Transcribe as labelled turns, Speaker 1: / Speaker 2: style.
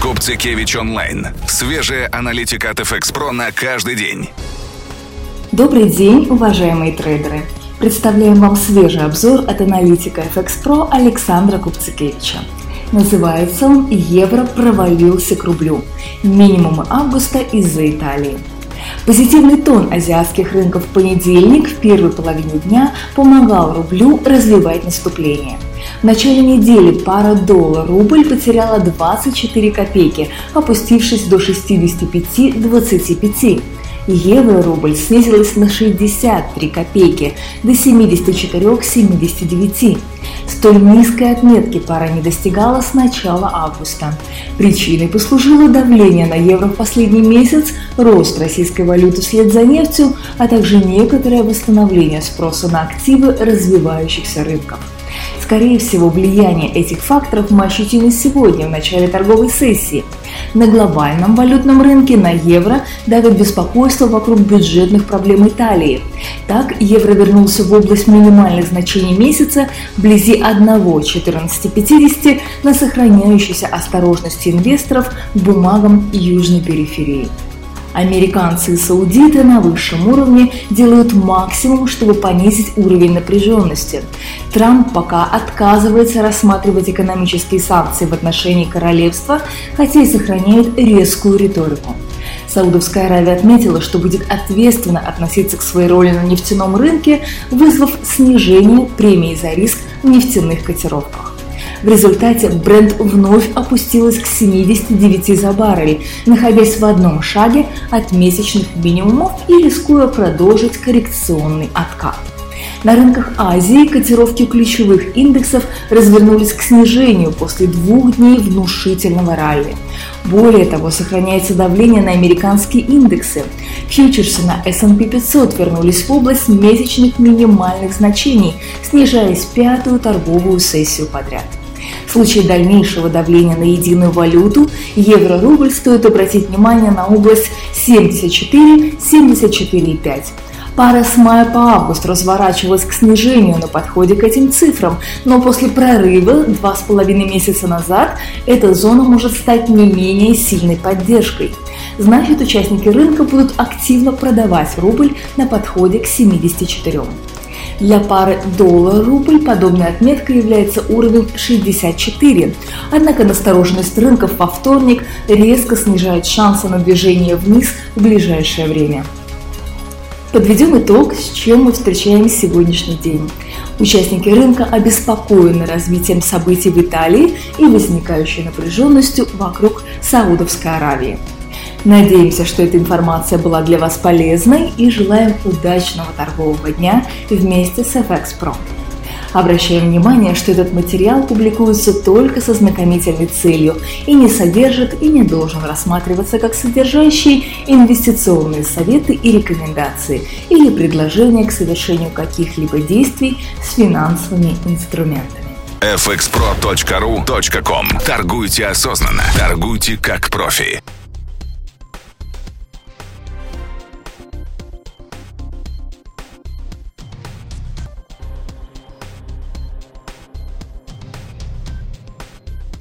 Speaker 1: Купцикевич онлайн. Свежая аналитика от FX Pro на каждый день.
Speaker 2: Добрый день, уважаемые трейдеры. Представляем вам свежий обзор от аналитика FX Pro Александра Купцикевича. Называется он «Евро провалился к рублю. Минимумы августа из-за Италии». Позитивный тон азиатских рынков в понедельник в первой половине дня помогал рублю развивать наступление. В начале недели пара доллар-рубль потеряла 24 копейки, опустившись до 65-25 евро-рубль снизилась на 63 копейки до 74,79. Столь низкой отметки пара не достигала с начала августа. Причиной послужило давление на евро в последний месяц, рост российской валюты вслед за нефтью, а также некоторое восстановление спроса на активы развивающихся рынков. Скорее всего, влияние этих факторов мы ощутим и сегодня, в начале торговой сессии. На глобальном валютном рынке на евро давит беспокойство вокруг бюджетных проблем Италии. Так, евро вернулся в область минимальных значений месяца вблизи 1,1450 на сохраняющейся осторожности инвесторов к бумагам южной периферии. Американцы и саудиты на высшем уровне делают максимум, чтобы понизить уровень напряженности. Трамп пока отказывается рассматривать экономические санкции в отношении королевства, хотя и сохраняет резкую риторику. Саудовская Аравия отметила, что будет ответственно относиться к своей роли на нефтяном рынке, вызвав снижение премии за риск в нефтяных котировках. В результате бренд вновь опустилась к 79 за баррель, находясь в одном шаге от месячных минимумов и рискуя продолжить коррекционный откат. На рынках Азии котировки ключевых индексов развернулись к снижению после двух дней внушительного ралли. Более того, сохраняется давление на американские индексы. Фьючерсы на S&P 500 вернулись в область месячных минимальных значений, снижаясь пятую торговую сессию подряд. В случае дальнейшего давления на единую валюту евро-рубль стоит обратить внимание на область 74-74,5. Пара с мая по август разворачивалась к снижению на подходе к этим цифрам, но после прорыва два с половиной месяца назад эта зона может стать не менее сильной поддержкой. Значит, участники рынка будут активно продавать рубль на подходе к 74. Для пары доллар-рубль подобной отметкой является уровень 64. Однако настороженность рынков во вторник резко снижает шансы на движение вниз в ближайшее время. Подведем итог, с чем мы встречаем сегодняшний день. Участники рынка обеспокоены развитием событий в Италии и возникающей напряженностью вокруг Саудовской Аравии. Надеемся, что эта информация была для вас полезной и желаем удачного торгового дня вместе с FX Pro. Обращаем внимание, что этот материал публикуется только со знакомительной целью и не содержит и не должен рассматриваться как содержащий инвестиционные советы и рекомендации или предложения к совершению каких-либо действий с финансовыми инструментами
Speaker 1: fxpro.ru.com Торгуйте осознанно. Торгуйте как профи.